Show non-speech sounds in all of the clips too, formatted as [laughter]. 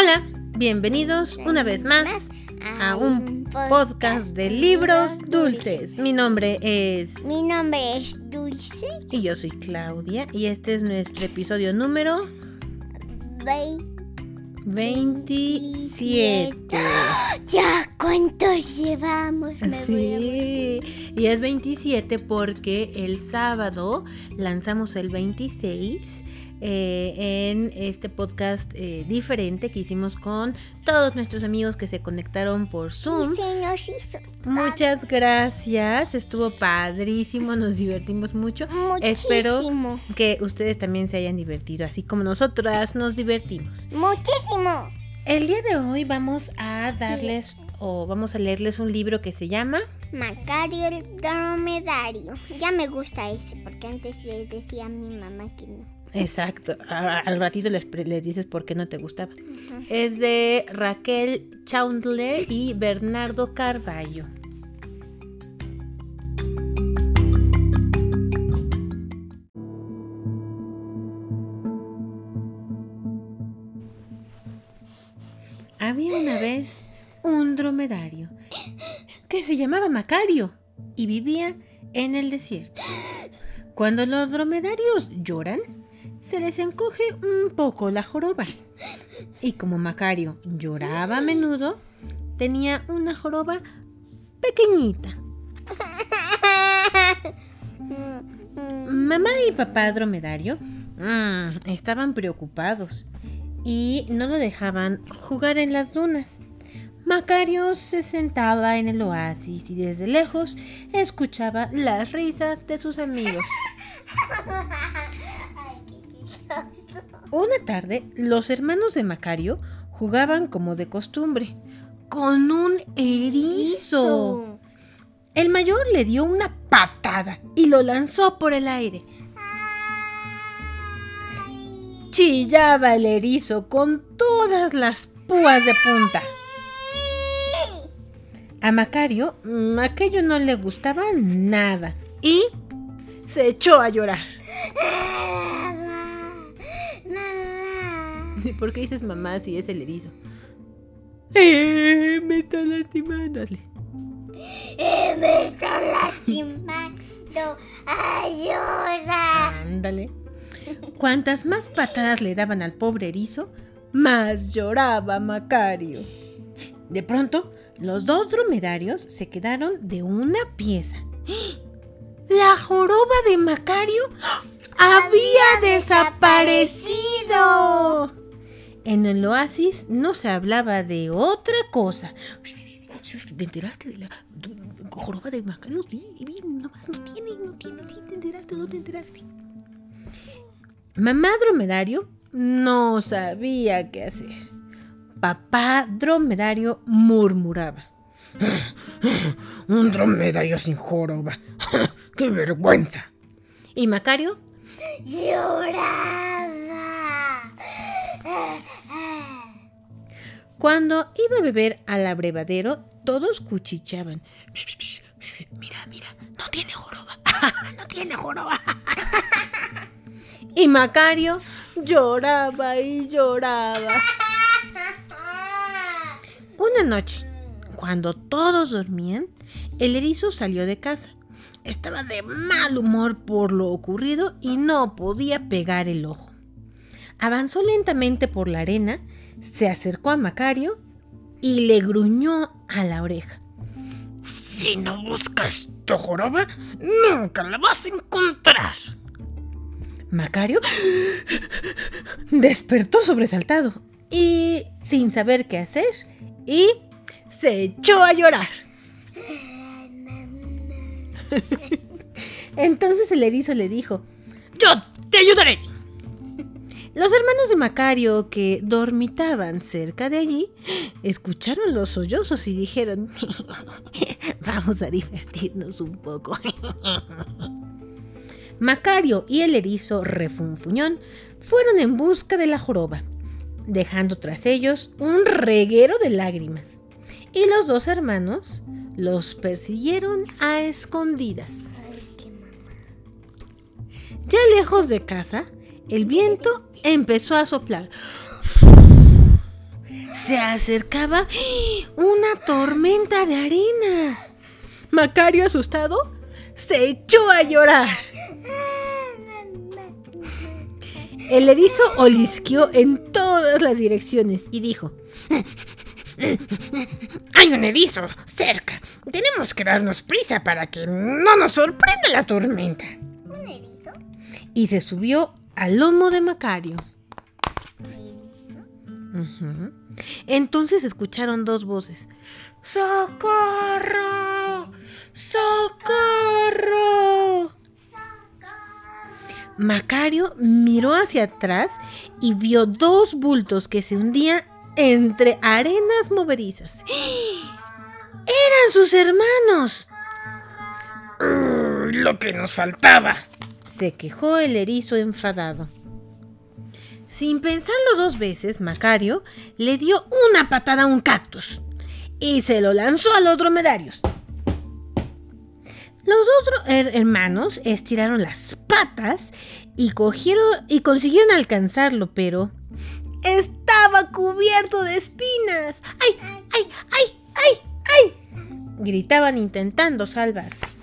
Hola, bienvenidos una vez más a un podcast de libros dulces. Mi nombre es... Mi nombre es Dulce. Y yo soy Claudia y este es nuestro episodio número 27. Ya, ¿cuántos llevamos? Me Sí, y es 27 porque el sábado lanzamos el 26 eh, en este podcast eh, diferente que hicimos con todos nuestros amigos que se conectaron por Zoom. Muchas gracias, estuvo padrísimo, nos divertimos mucho. Espero muchísimo. que ustedes también se hayan divertido, así como nosotras nos divertimos. Muchísimo. El día de hoy vamos a darles o vamos a leerles un libro que se llama Macario el dromedario. Ya me gusta ese, porque antes le decía a mi mamá que no. Exacto, al ratito les, les dices por qué no te gustaba. Es de Raquel Chandler y Bernardo Carballo. Había una vez un dromedario que se llamaba Macario y vivía en el desierto. Cuando los dromedarios lloran, se les encoge un poco la joroba. Y como Macario lloraba a menudo, tenía una joroba pequeñita. Mamá y papá dromedario mm, estaban preocupados y no lo dejaban jugar en las dunas. Macario se sentaba en el oasis y desde lejos escuchaba las risas de sus amigos. [laughs] Una tarde, los hermanos de Macario jugaban como de costumbre, con un erizo. El mayor le dio una patada y lo lanzó por el aire. Chillaba el erizo con todas las púas de punta. A Macario aquello no le gustaba nada y se echó a llorar. Mamá, mamá. [laughs] ¿Por qué dices mamá si es el erizo? Eh, me está lastimando. Hazle. Eh, me está lastimando. Ayuda. Ándale. Cuantas más patadas le daban al pobre erizo, más lloraba Macario. De pronto, los dos dromedarios se quedaron de una pieza. ¡La joroba de Macario había desaparecido! En el oasis no se hablaba de otra cosa. ¿Te enteraste de la joroba de Macario? Sí, bien, nomás no tiene, no tiene, ¿sí ¿te enteraste? ¿No te enteraste? Mamá dromedario no sabía qué hacer. Papá dromedario murmuraba. [gasps] Un dromedario sin joroba. [gasps] ¡Qué vergüenza! Y Macario Lloraba. Cuando iba a beber al abrevadero, todos cuchicheaban. Mira, mira, no tiene joroba. [laughs] no tiene joroba. [laughs] y Macario lloraba y lloraba. Una noche, cuando todos dormían, el erizo salió de casa. Estaba de mal humor por lo ocurrido y no podía pegar el ojo. Avanzó lentamente por la arena, se acercó a Macario y le gruñó a la oreja. Si no buscas tu joroba, nunca la vas a encontrar. Macario despertó sobresaltado y sin saber qué hacer y se echó a llorar. [laughs] Entonces el erizo le dijo, Yo te ayudaré. Los hermanos de Macario, que dormitaban cerca de allí, escucharon los sollozos y dijeron, [laughs] vamos a divertirnos un poco. [laughs] Macario y el erizo refunfuñón fueron en busca de la joroba, dejando tras ellos un reguero de lágrimas. Y los dos hermanos los persiguieron a escondidas. Ya lejos de casa, el viento empezó a soplar. se acercaba una tormenta de arena. Macario, asustado, se echó a llorar. El erizo olisqueó en todas las direcciones y dijo: Hay un erizo cerca. Tenemos que darnos prisa para que no nos sorprenda la tormenta. ¿Un erizo? y se subió al lomo de Macario. Entonces escucharon dos voces. ¡Socorro! ¡Socorro! Macario miró hacia atrás y vio dos bultos que se hundían entre arenas movedizas. ¡Eran sus hermanos! Lo que nos faltaba. Se quejó el erizo enfadado. Sin pensarlo dos veces, Macario le dio una patada a un cactus y se lo lanzó a los dromedarios. Los dos hermanos estiraron las patas y cogieron y consiguieron alcanzarlo, pero estaba cubierto de espinas. ¡Ay, ay, ay, ay, ay! Gritaban intentando salvarse.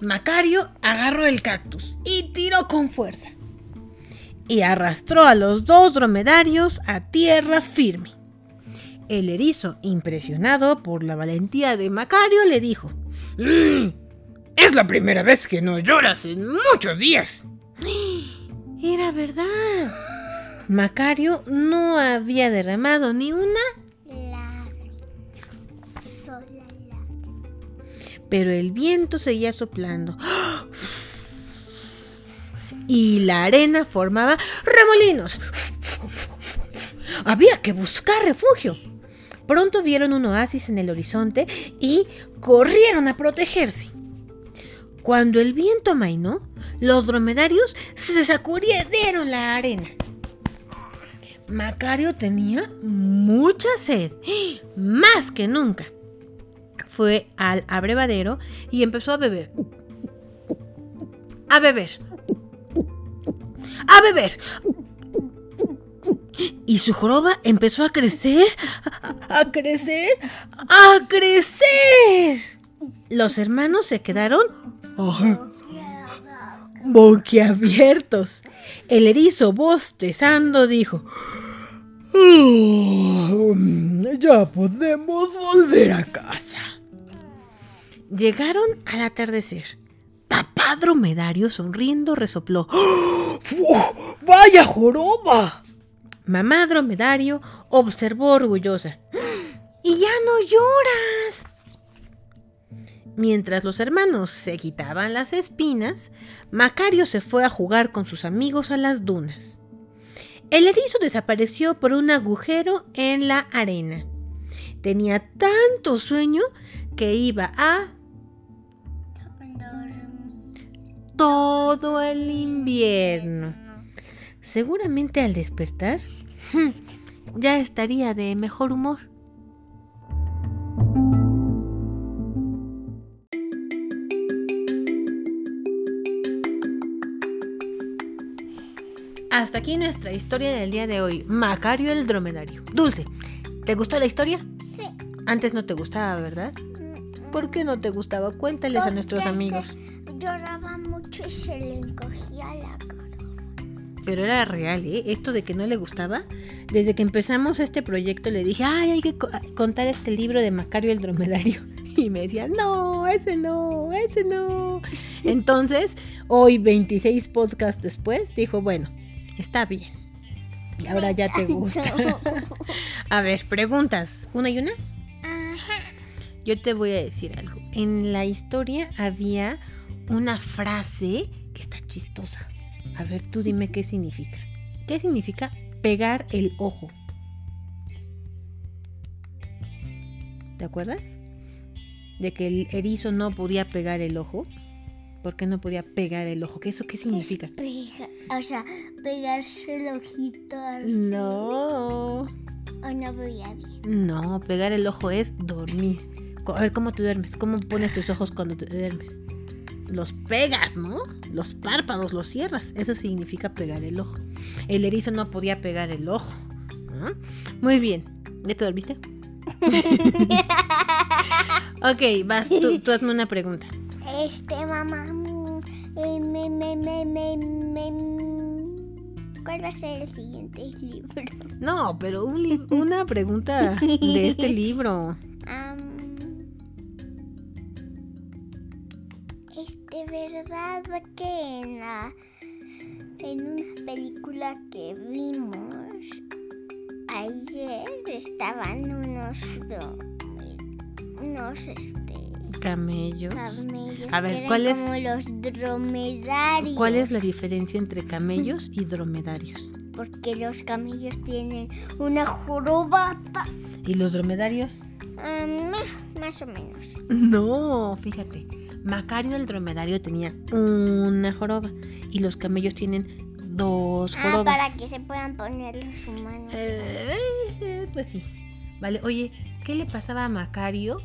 Macario agarró el cactus y tiró con fuerza. Y arrastró a los dos dromedarios a tierra firme. El erizo, impresionado por la valentía de Macario, le dijo: Mm, es la primera vez que no lloras en muchos días. Era verdad. Macario no había derramado ni una, pero el viento seguía soplando. Y la arena formaba remolinos. Había que buscar refugio. Pronto vieron un oasis en el horizonte y corrieron a protegerse. Cuando el viento amainó, los dromedarios se sacudieron la arena. Macario tenía mucha sed, más que nunca. Fue al abrevadero y empezó a beber. A beber. A beber. Y su joroba empezó a crecer, a, crecer, a crecer. Los hermanos se quedaron boquiabiertos. El erizo, bostezando, dijo: "Oh, Ya podemos volver a casa. Llegaron al atardecer. Papá dromedario sonriendo resopló. ¡Fu! ¡Vaya joroba! Mamá dromedario observó orgullosa. ¡Y ya no lloras! Mientras los hermanos se quitaban las espinas, Macario se fue a jugar con sus amigos a las dunas. El erizo desapareció por un agujero en la arena. Tenía tanto sueño que iba a todo el invierno. Seguramente al despertar ya estaría de mejor humor. Hasta aquí nuestra historia del día de hoy. Macario el dromedario. Dulce, ¿te gustó la historia? Sí. Antes no te gustaba, ¿verdad? ¿Por qué no te gustaba? Cuéntales a nuestros amigos. Lloraba mucho y se le encogía la cara. Pero era real, ¿eh? Esto de que no le gustaba. Desde que empezamos este proyecto le dije, ay, hay que co- contar este libro de Macario el dromedario. [laughs] Y me decía, no, ese no, ese no. Entonces, hoy, 26 podcasts después, dijo, bueno, está bien. Y ahora ya te [laughs] gusta. [laughs] A ver, preguntas. ¿Una y una? Ajá. Yo te voy a decir algo. En la historia había una frase que está chistosa. A ver, tú dime qué significa. ¿Qué significa pegar el ojo? ¿Te acuerdas? De que el erizo no podía pegar el ojo. ¿Por qué no podía pegar el ojo? ¿Qué eso qué significa? Pega- o sea, pegarse el ojito al No. O no veía bien. No, pegar el ojo es dormir. A ver, ¿cómo te duermes? ¿Cómo pones tus ojos cuando te duermes? Los pegas, ¿no? Los párpados los cierras. Eso significa pegar el ojo. El erizo no podía pegar el ojo. Muy bien. ¿Ya te dormiste? [laughs] ok, vas, tú, tú hazme una pregunta. Este, mamá. mm, eh, me, me, me, me, me- ¿Cuál va a ser el siguiente libro? No, pero un una pregunta de este [laughs] libro. Este, ¿verdad que en la en una película que vimos ayer estaban unos unos este Camellos. camellos A ver, ¿cuál es- como los dromedarios? ¿Cuál es la diferencia entre camellos y dromedarios? Porque los camellos tienen una jorobata. ¿Y los dromedarios? Am, más o menos. No, fíjate. Macario el dromedario tenía una joroba y los camellos tienen dos Ah, jorobas. para que se puedan poner los humanos. Eh, eh, pues sí. Vale, oye, ¿qué le pasaba a Macario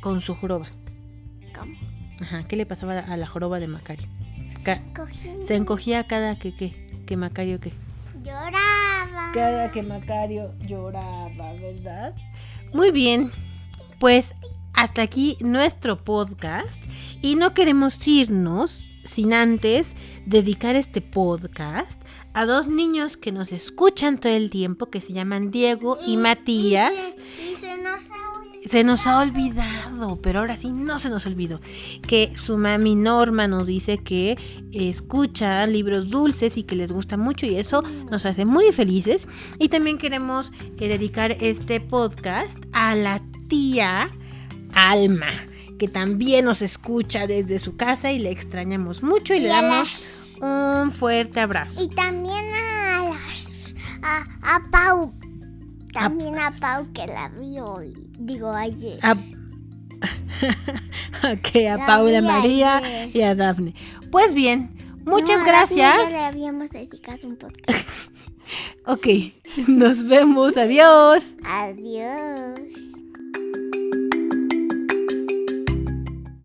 con su joroba? ¿Cómo? Ajá, ¿qué le pasaba a la joroba de Macario? Ca- Cogí- Se encogía cada que qué, que Macario qué. Lloraba. Cada que Macario lloraba, ¿verdad? Muy bien, pues hasta aquí nuestro podcast y no queremos irnos sin antes dedicar este podcast a dos niños que nos escuchan todo el tiempo, que se llaman Diego y, Matías. Y se, y se nos ha olvidado. Se nos ha olvidado, pero ahora sí no se nos olvidó. Que su mami Norma nos dice que escucha libros dulces y que les gusta mucho y eso nos hace muy felices. Y también queremos eh, dedicar este podcast a la tía Alma, que también nos escucha desde su casa y le extrañamos mucho y le Y a damos un fuerte abrazo. Y también a las. A, a Pau. También a Pau que la vi hoy. Digo ayer. A, [laughs] Ok, a La Paula María ayer. y a Dafne. Pues bien, muchas No, a gracias. Ya le habíamos dedicado un podcast. [laughs] Ok, nos vemos. Adiós. Adiós.